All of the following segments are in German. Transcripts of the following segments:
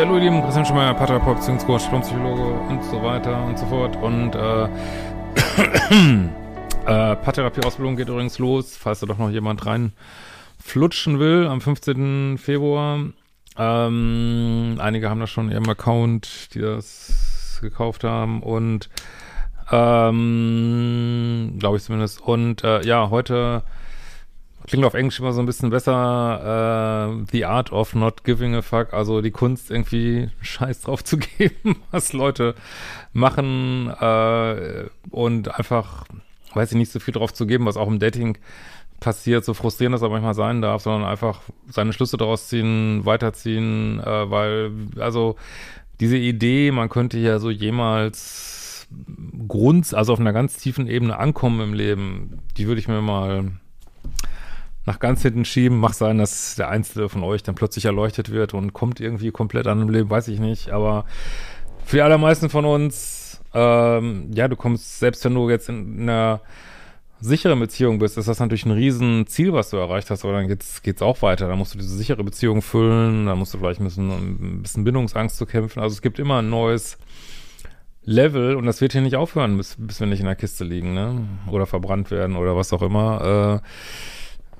Ja, hallo ihr Lieben, Christian Schmeier, Paartherapeut, Beziehungscoach, Psychologe und so weiter und so fort. Und äh, äh, Paartherapie-Ausbildung geht übrigens los, falls da doch noch jemand rein flutschen will, am 15. Februar. Ähm, einige haben da schon ihren Account, die das gekauft haben und ähm, glaube ich zumindest. Und äh, ja, heute klingt auf Englisch immer so ein bisschen besser, äh, The Art of Not Giving a Fuck, also die Kunst irgendwie Scheiß drauf zu geben, was Leute machen äh, und einfach, weiß ich nicht, so viel drauf zu geben, was auch im Dating passiert, so frustrierend das auch manchmal sein darf, sondern einfach seine Schlüsse daraus ziehen, weiterziehen, äh, weil, also diese Idee, man könnte ja so jemals Grund, also auf einer ganz tiefen Ebene ankommen im Leben, die würde ich mir mal nach ganz hinten schieben. Mag sein, dass der Einzelne von euch dann plötzlich erleuchtet wird und kommt irgendwie komplett an dem Leben, weiß ich nicht. Aber für die allermeisten von uns, ähm, ja, du kommst, selbst wenn du jetzt in einer sicheren Beziehung bist, ist das natürlich ein Riesenziel, was du erreicht hast, aber dann geht's, geht's auch weiter. Dann musst du diese sichere Beziehung füllen, dann musst du vielleicht ein bisschen, ein bisschen Bindungsangst zu kämpfen. Also es gibt immer ein neues Level und das wird hier nicht aufhören, bis, bis wir nicht in der Kiste liegen, ne? Oder verbrannt werden oder was auch immer. Äh,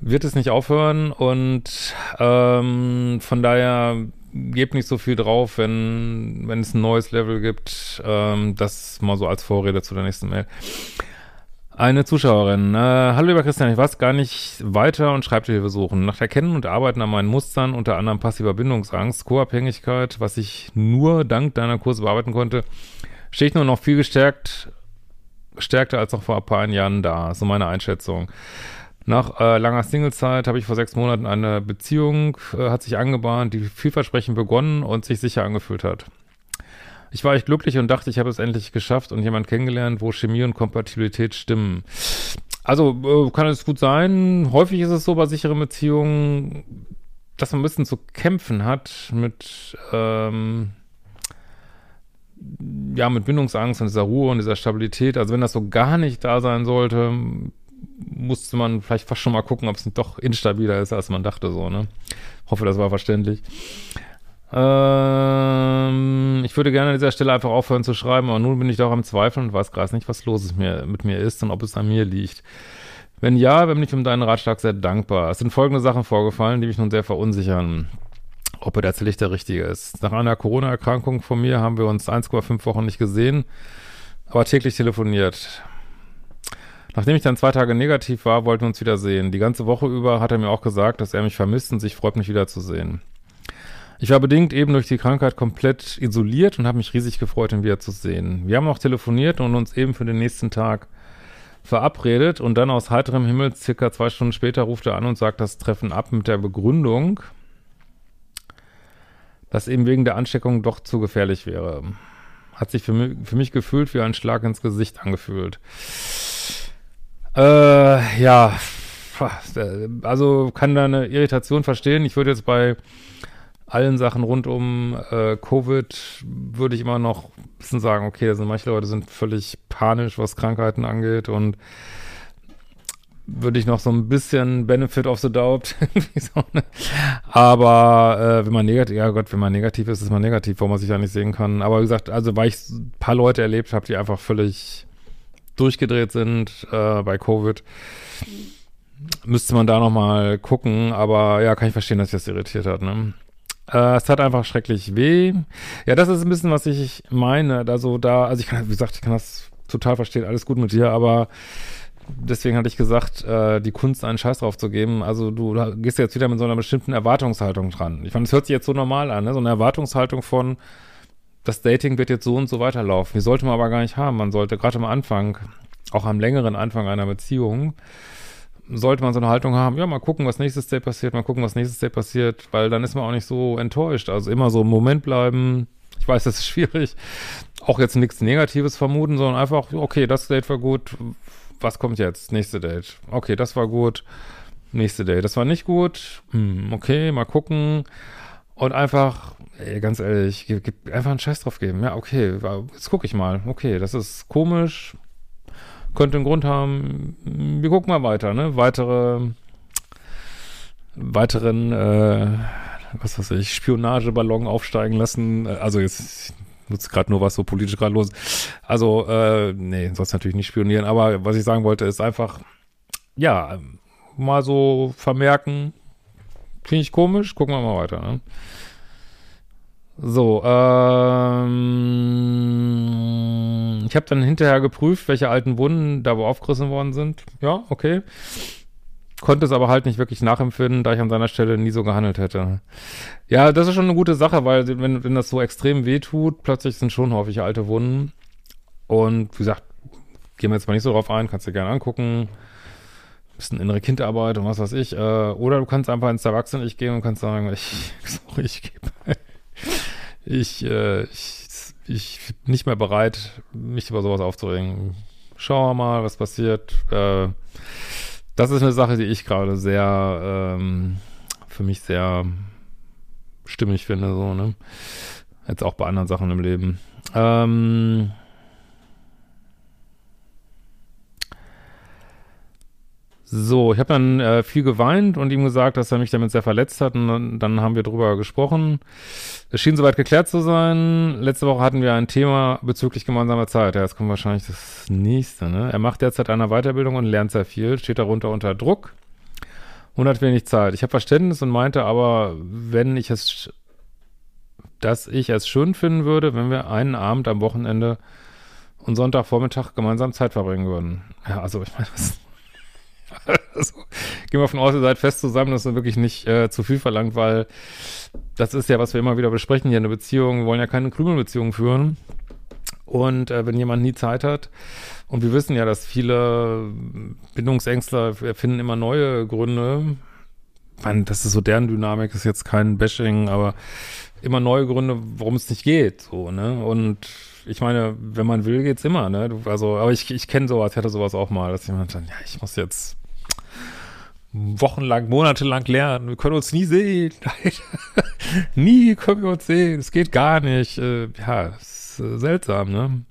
wird es nicht aufhören und ähm, von daher gebt nicht so viel drauf, wenn, wenn es ein neues Level gibt. Ähm, das mal so als Vorrede zu der nächsten Mail. Eine Zuschauerin. Äh, Hallo lieber Christian, ich weiß gar nicht weiter und schreibe Hilfe suchen. Nach Erkennen und Arbeiten an meinen Mustern, unter anderem passiver Bindungsangst, Co-Abhängigkeit, was ich nur dank deiner Kurse bearbeiten konnte, stehe ich nur noch viel gestärkt, stärkter als noch vor ein paar Jahren da. So meine Einschätzung. Nach äh, langer Singlezeit habe ich vor sechs Monaten eine Beziehung, äh, hat sich angebahnt, die vielversprechend begonnen und sich sicher angefühlt hat. Ich war echt glücklich und dachte, ich habe es endlich geschafft und jemand kennengelernt, wo Chemie und Kompatibilität stimmen. Also äh, kann es gut sein. Häufig ist es so bei sicheren Beziehungen, dass man ein bisschen zu kämpfen hat mit ähm, ja, mit Bindungsangst und dieser Ruhe und dieser Stabilität. Also wenn das so gar nicht da sein sollte, musste man vielleicht fast schon mal gucken, ob es doch instabiler ist, als man dachte, so, ne? Hoffe, das war verständlich. Ähm, ich würde gerne an dieser Stelle einfach aufhören zu schreiben, aber nun bin ich doch am Zweifeln und weiß gerade nicht, was los ist mir, mit mir ist und ob es an mir liegt. Wenn ja, bin ich um deinen Ratschlag sehr dankbar. Es sind folgende Sachen vorgefallen, die mich nun sehr verunsichern. Ob er tatsächlich der Richtige ist. Nach einer Corona-Erkrankung von mir haben wir uns 1,5 Wochen nicht gesehen, aber täglich telefoniert. Nachdem ich dann zwei Tage negativ war, wollten wir uns wiedersehen. Die ganze Woche über hat er mir auch gesagt, dass er mich vermisst und sich freut, mich wiederzusehen. Ich war bedingt eben durch die Krankheit komplett isoliert und habe mich riesig gefreut, ihn wiederzusehen. Wir haben auch telefoniert und uns eben für den nächsten Tag verabredet und dann aus heiterem Himmel, circa zwei Stunden später, ruft er an und sagt das Treffen ab mit der Begründung, dass eben wegen der Ansteckung doch zu gefährlich wäre. Hat sich für mich, für mich gefühlt wie ein Schlag ins Gesicht angefühlt. Äh, ja, also kann da eine Irritation verstehen. Ich würde jetzt bei allen Sachen rund um äh, Covid würde ich immer noch ein bisschen sagen, okay, sind manche Leute sind völlig panisch, was Krankheiten angeht und würde ich noch so ein bisschen Benefit of the Doubt. Aber äh, wenn man negativ, ja Gott, wenn man negativ ist, ist man negativ, wo man sich ja nicht sehen kann. Aber wie gesagt, also weil ich ein paar Leute erlebt habe, die einfach völlig durchgedreht sind äh, bei Covid. Müsste man da nochmal gucken, aber ja, kann ich verstehen, dass sich das irritiert hat, ne? Äh, es hat einfach schrecklich weh. Ja, das ist ein bisschen, was ich meine. Also da, also ich kann, wie gesagt, ich kann das total verstehen, alles gut mit dir, aber deswegen hatte ich gesagt, äh, die Kunst einen Scheiß drauf zu geben. Also du gehst jetzt wieder mit so einer bestimmten Erwartungshaltung dran. Ich fand, es hört sich jetzt so normal an, ne? So eine Erwartungshaltung von, das Dating wird jetzt so und so weiterlaufen. Die sollte man aber gar nicht haben. Man sollte gerade am Anfang, auch am längeren Anfang einer Beziehung, sollte man so eine Haltung haben, ja, mal gucken, was nächstes Date passiert, mal gucken, was nächstes Date passiert, weil dann ist man auch nicht so enttäuscht. Also immer so im Moment bleiben. Ich weiß, das ist schwierig. Auch jetzt nichts Negatives vermuten, sondern einfach, okay, das Date war gut. Was kommt jetzt? Nächste Date. Okay, das war gut. Nächste Date. Das war nicht gut. Hm, okay, mal gucken. Und einfach, ey, ganz ehrlich, gib, gib einfach einen Scheiß drauf geben. Ja, okay, jetzt gucke ich mal. Okay, das ist komisch könnte einen Grund haben. Wir gucken mal weiter, ne? Weitere, weiteren, äh, was weiß ich, Spionageballon aufsteigen lassen. Also jetzt nutze gerade nur was so politisch gerade los. Also, äh, nee, sonst natürlich nicht spionieren. Aber was ich sagen wollte, ist einfach, ja, mal so vermerken, finde ich komisch, gucken wir mal weiter, ne? So, ähm, ich habe dann hinterher geprüft, welche alten Wunden da wo aufgerissen worden sind. Ja, okay. Konnte es aber halt nicht wirklich nachempfinden, da ich an seiner Stelle nie so gehandelt hätte. Ja, das ist schon eine gute Sache, weil wenn, wenn das so extrem weh tut, plötzlich sind schon häufig alte Wunden. Und wie gesagt, gehen wir jetzt mal nicht so drauf ein, kannst du dir gerne angucken. Bisschen innere Kindarbeit und was weiß ich. Äh, oder du kannst einfach ins Erwachsenen-Ich gehen und kannst sagen, ich, sorry, ich gebe ich, äh, ich, ich bin nicht mehr bereit, mich über sowas aufzuregen. Schauen wir mal, was passiert. Äh, das ist eine Sache, die ich gerade sehr, ähm, für mich sehr stimmig finde, so, ne? Jetzt auch bei anderen Sachen im Leben. Ähm, So, ich habe dann äh, viel geweint und ihm gesagt, dass er mich damit sehr verletzt hat und dann, dann haben wir drüber gesprochen. Es schien soweit geklärt zu sein. Letzte Woche hatten wir ein Thema bezüglich gemeinsamer Zeit. Ja, jetzt kommt wahrscheinlich das nächste. Ne? Er macht derzeit eine Weiterbildung und lernt sehr viel, steht darunter unter Druck und hat wenig Zeit. Ich habe Verständnis und meinte aber, wenn ich es, dass ich es schön finden würde, wenn wir einen Abend am Wochenende und Sonntagvormittag gemeinsam Zeit verbringen würden. Ja, also ich meine, was also, gehen wir davon aus, ihr seid fest zusammen, das ist wirklich nicht äh, zu viel verlangt, weil das ist ja, was wir immer wieder besprechen hier in der Beziehung. Wir wollen ja keine Krümelbeziehung führen. Und äh, wenn jemand nie Zeit hat, und wir wissen ja, dass viele Bindungsängstler finden immer neue Gründe. Ich meine, das ist so deren Dynamik, ist jetzt kein Bashing, aber immer neue Gründe, warum es nicht geht, so, ne? Und ich meine, wenn man will, geht's immer, ne? Also, aber ich, ich kenne sowas, ich hatte sowas auch mal, dass jemand dann, ja, ich muss jetzt wochenlang, monatelang lernen. Wir können uns nie sehen. nie können wir uns sehen. Es geht gar nicht. Äh, ja, ist äh, seltsam, ne?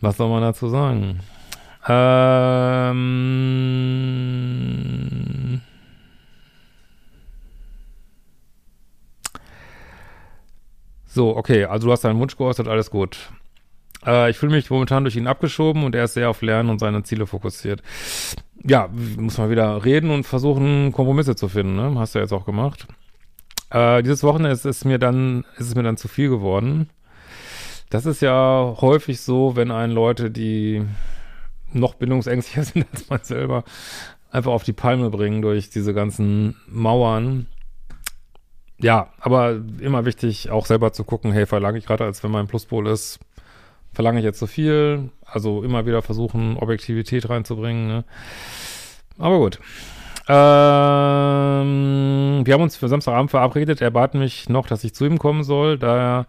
Was soll man dazu sagen? Ähm. So, okay, also du hast deinen Wunsch geäußert, alles gut. Äh, ich fühle mich momentan durch ihn abgeschoben und er ist sehr auf Lernen und seine Ziele fokussiert ja, muss man wieder reden und versuchen, Kompromisse zu finden, ne? Hast du ja jetzt auch gemacht. Äh, dieses Wochenende ist, ist mir dann, ist es mir dann zu viel geworden. Das ist ja häufig so, wenn einen Leute, die noch bindungsängstlicher sind als man selber, einfach auf die Palme bringen durch diese ganzen Mauern. Ja, aber immer wichtig, auch selber zu gucken, hey, verlange ich gerade, als wenn mein Pluspol ist, verlange ich jetzt zu so viel? Also immer wieder versuchen, Objektivität reinzubringen. Ne? Aber gut. Ähm, wir haben uns für Samstagabend verabredet. Er bat mich noch, dass ich zu ihm kommen soll, da er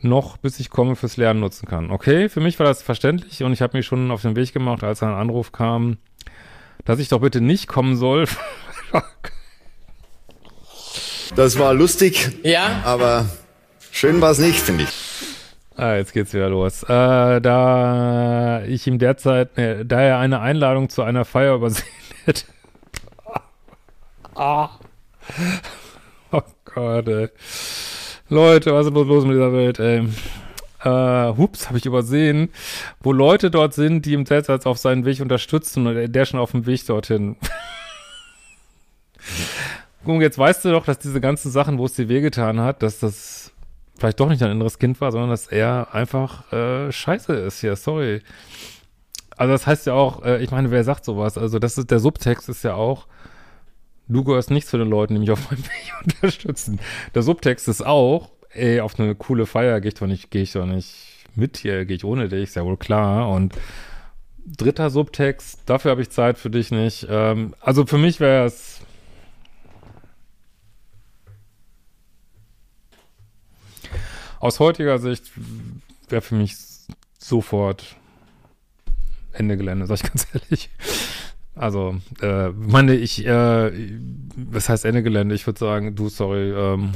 noch, bis ich komme, fürs Lernen nutzen kann. Okay, für mich war das verständlich und ich habe mich schon auf den Weg gemacht, als ein Anruf kam, dass ich doch bitte nicht kommen soll. das war lustig, ja, aber schön war es nicht, finde ich. Ah, jetzt geht's wieder los. Äh, da ich ihm derzeit, ne, da er eine Einladung zu einer Feier übersehen hätte. ah. Oh Gott, ey. Leute, was ist los mit dieser Welt, ey? Äh, hups, habe ich übersehen, wo Leute dort sind, die ihm derzeit auf seinen Weg unterstützen und der schon auf dem Weg dorthin. Guck, jetzt weißt du doch, dass diese ganzen Sachen, wo es dir wehgetan hat, dass das vielleicht doch nicht ein inneres Kind war, sondern dass er einfach äh, scheiße ist hier, sorry. Also das heißt ja auch, äh, ich meine, wer sagt sowas? Also das ist, der Subtext ist ja auch, du gehörst nicht zu den Leuten, die mich auf meinem Weg unterstützen. Der Subtext ist auch, ey, auf eine coole Feier gehe ich doch nicht, gehe ich doch nicht mit hier, gehe ich ohne dich, ist ja wohl klar. Und dritter Subtext, dafür habe ich Zeit für dich nicht. Ähm, also für mich wäre es aus heutiger Sicht wäre für mich sofort Ende Gelände, sag ich ganz ehrlich. Also, äh, meine ich, äh, was heißt Ende Gelände? Ich würde sagen, du, sorry, ähm,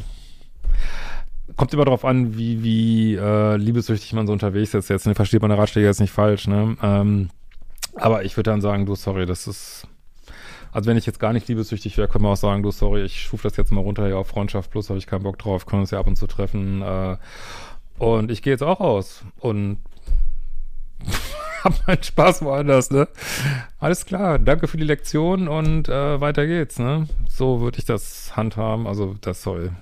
kommt immer darauf an, wie, wie äh, liebessüchtig man so unterwegs ist. Jetzt ne, versteht meine Ratschläge jetzt nicht falsch, ne? Ähm, aber ich würde dann sagen, du, sorry, das ist, also wenn ich jetzt gar nicht liebessüchtig wäre, können wir auch sagen, du, sorry, ich schuf das jetzt mal runter hier auf Freundschaft plus, habe ich keinen Bock drauf, können uns ja ab und zu treffen. Äh, und ich gehe jetzt auch raus und hab meinen Spaß woanders, ne? Alles klar, danke für die Lektion und äh, weiter geht's, ne? So würde ich das handhaben, also das soll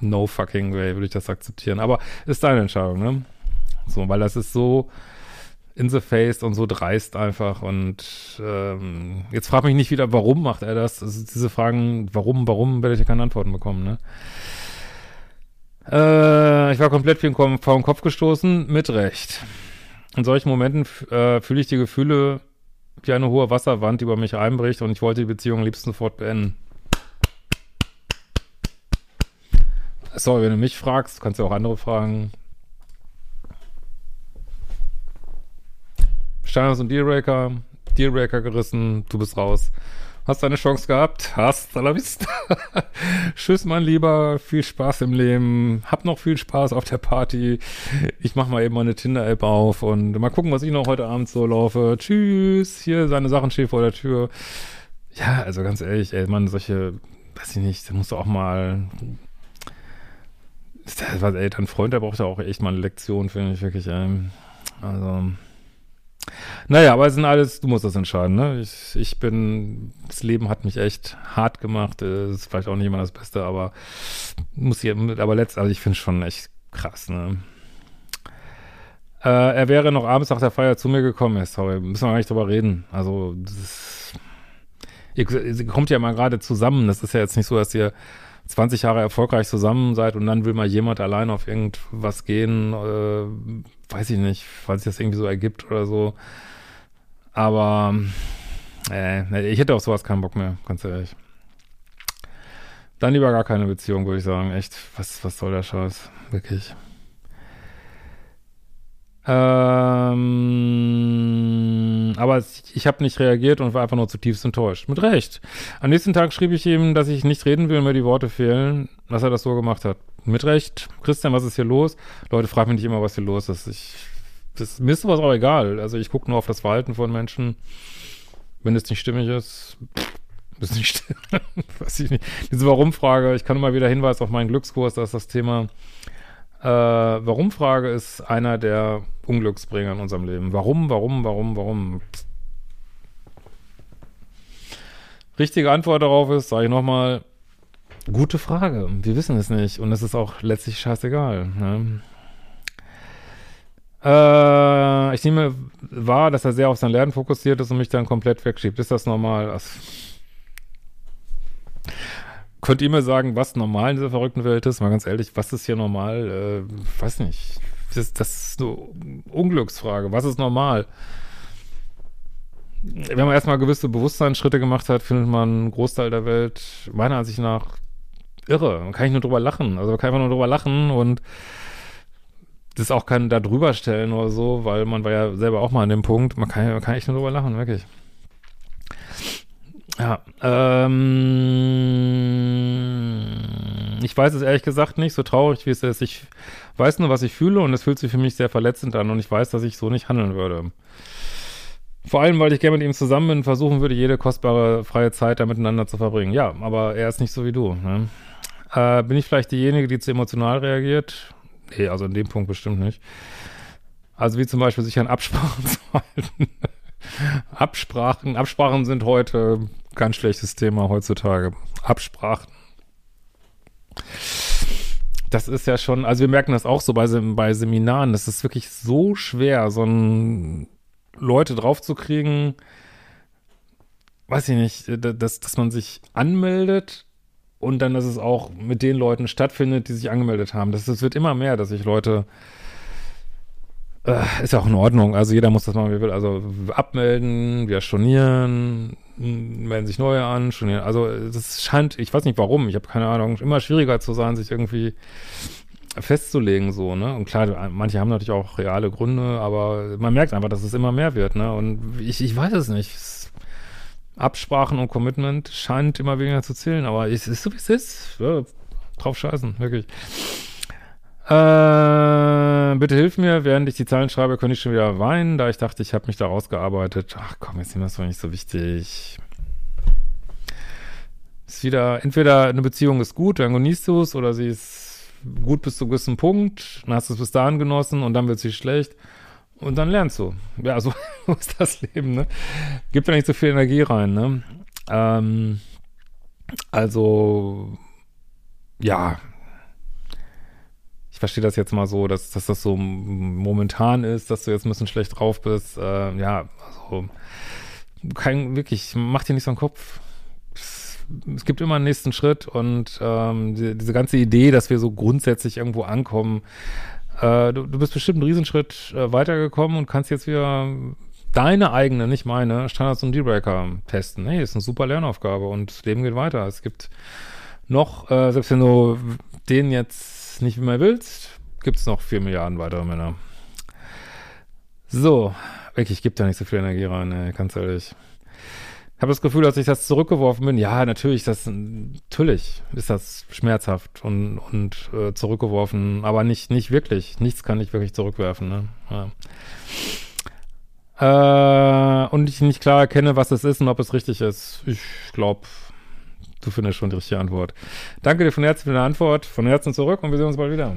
no fucking way würde ich das akzeptieren, aber ist deine Entscheidung, ne? So, weil das ist so in the face und so dreist einfach und ähm, jetzt frag mich nicht wieder, warum macht er das? Also diese Fragen, warum, warum, werde ich ja keine Antworten bekommen, ne? Äh, ich war komplett vor den Kopf gestoßen, mit Recht. In solchen Momenten äh, fühle ich die Gefühle wie eine hohe Wasserwand, die über mich einbricht und ich wollte die Beziehung am liebsten sofort beenden. Sorry, wenn du mich fragst, kannst du auch andere fragen. Steiners und Dealbreaker, Dealbreaker gerissen, du bist raus. Hast deine Chance gehabt? Hast, la vista. Tschüss, mein Lieber. Viel Spaß im Leben. Hab noch viel Spaß auf der Party. Ich mach mal eben meine Tinder-App auf und mal gucken, was ich noch heute Abend so laufe. Tschüss. Hier, seine Sachen stehen vor der Tür. Ja, also ganz ehrlich, ey, man, solche, weiß ich nicht, da musst du auch mal was, ey, dein Freund, der braucht ja auch echt mal eine Lektion, finde ich wirklich, ey. Also, naja, aber es sind alles, du musst das entscheiden, ne? Ich, ich bin, das Leben hat mich echt hart gemacht. Ist vielleicht auch nicht immer das Beste, aber muss hier, aber letzt, also ich finde es schon echt krass, ne? Äh, er wäre noch abends nach der Feier zu mir gekommen, ja, sorry, müssen wir gar nicht drüber reden. Also, das ist, ihr, ihr kommt ja mal gerade zusammen. Das ist ja jetzt nicht so, dass ihr 20 Jahre erfolgreich zusammen seid und dann will mal jemand allein auf irgendwas gehen, äh, weiß ich nicht, weil sich das irgendwie so ergibt oder so. Aber äh, ich hätte auf sowas keinen Bock mehr, ganz ehrlich. Dann lieber gar keine Beziehung, würde ich sagen. Echt, was, was soll der Scheiß? Wirklich. Ähm, aber ich habe nicht reagiert und war einfach nur zutiefst enttäuscht. Mit Recht. Am nächsten Tag schrieb ich ihm, dass ich nicht reden will, mir die Worte fehlen, dass er das so gemacht hat. Mit Recht. Christian, was ist hier los? Leute, frag mich nicht immer, was hier los ist. Ich, das, mir ist sowas auch egal. Also ich gucke nur auf das Verhalten von Menschen. Wenn es nicht stimmig ist, ist nicht stimmig. Weiß ich nicht. Diese Warum-Frage, ich kann immer wieder hinweisen auf meinen Glückskurs, da ist das Thema äh, Warum-Frage ist einer der Unglücksbringer in unserem Leben. Warum, warum, warum, warum? Richtige Antwort darauf ist, sage ich nochmal, gute Frage. Wir wissen es nicht und es ist auch letztlich scheißegal. Ne? Äh, ich nehme wahr, dass er sehr auf sein Lernen fokussiert ist und mich dann komplett wegschiebt. Ist das normal? Das Könnt ihr mir sagen, was normal in dieser verrückten Welt ist? Mal ganz ehrlich, was ist hier normal? Äh, weiß nicht. Das, das ist eine Unglücksfrage. Was ist normal? Wenn man erstmal gewisse Bewusstseinsschritte gemacht hat, findet man einen Großteil der Welt meiner Ansicht nach irre. Man kann ich nur drüber lachen. Also man kann einfach nur drüber lachen und das auch kein da drüber stellen oder so, weil man war ja selber auch mal an dem Punkt. Man kann, man kann echt nur drüber lachen, wirklich. Ja, ähm, ich weiß es ehrlich gesagt nicht, so traurig wie es ist. Ich weiß nur, was ich fühle und es fühlt sich für mich sehr verletzend an und ich weiß, dass ich so nicht handeln würde. Vor allem, weil ich gerne mit ihm zusammen bin und versuchen würde, jede kostbare freie Zeit da miteinander zu verbringen. Ja, aber er ist nicht so wie du. Ne? Äh, bin ich vielleicht diejenige, die zu emotional reagiert? Nee, also in dem Punkt bestimmt nicht. Also wie zum Beispiel sich an Absprachen zu halten. Absprachen, Absprachen sind heute Ganz schlechtes Thema heutzutage. Absprachen. Das ist ja schon, also wir merken das auch so bei, bei Seminaren, das ist wirklich so schwer, so ein Leute draufzukriegen, weiß ich nicht, dass, dass man sich anmeldet und dann, dass es auch mit den Leuten stattfindet, die sich angemeldet haben. Das, das wird immer mehr, dass sich Leute äh, ist ja auch in Ordnung. Also jeder muss das machen, wie er will. Also abmelden, wir stornieren, melden sich neue an, stornieren. Also das scheint, ich weiß nicht warum, ich habe keine Ahnung, immer schwieriger zu sein, sich irgendwie festzulegen, so, ne? Und klar, manche haben natürlich auch reale Gründe, aber man merkt einfach, dass es immer mehr wird, ne? Und ich, ich weiß es nicht. Absprachen und Commitment scheint immer weniger zu zählen, aber es ist so, wie es ist. Ja, drauf scheißen, wirklich. Äh, bitte hilf mir, während ich die Zahlen schreibe, könnte ich schon wieder weinen, da ich dachte, ich habe mich da rausgearbeitet. Ach komm, jetzt ist das doch nicht so wichtig. Ist wieder, entweder eine Beziehung ist gut, dann genießt du es, oder sie ist gut bis zu gewissen Punkt, dann hast du es bis dahin genossen und dann wird sie schlecht und dann lernst du. Ja, so ist das Leben, ne? Gibt ja nicht so viel Energie rein, ne? Ähm, also, ja, verstehe das jetzt mal so, dass, dass das so momentan ist, dass du jetzt ein bisschen schlecht drauf bist. Äh, ja, also kein, wirklich, mach dir nicht so einen Kopf. Es, gibt immer einen nächsten Schritt und ähm, die, diese ganze Idee, dass wir so grundsätzlich irgendwo ankommen, äh, du, du bist bestimmt einen Riesenschritt äh, weitergekommen und kannst jetzt wieder deine eigene, nicht meine, Standards und Dealbreaker testen. Hey, ist eine super Lernaufgabe und das Leben geht weiter. Es gibt noch, äh, selbst wenn du den jetzt nicht mehr willst, gibt es noch vier Milliarden weitere Männer. So, wirklich, gibt da nicht so viel Energie rein, ne, ganz ehrlich. Ich habe das Gefühl, dass ich das zurückgeworfen bin. Ja, natürlich, das natürlich ist das schmerzhaft und, und äh, zurückgeworfen, aber nicht, nicht wirklich. Nichts kann ich wirklich zurückwerfen. Ne? Ja. Äh, und ich nicht klar erkenne, was es ist und ob es richtig ist. Ich glaube, Du findest schon die richtige Antwort. Danke dir von Herzen für deine Antwort. Von Herzen zurück und wir sehen uns bald wieder.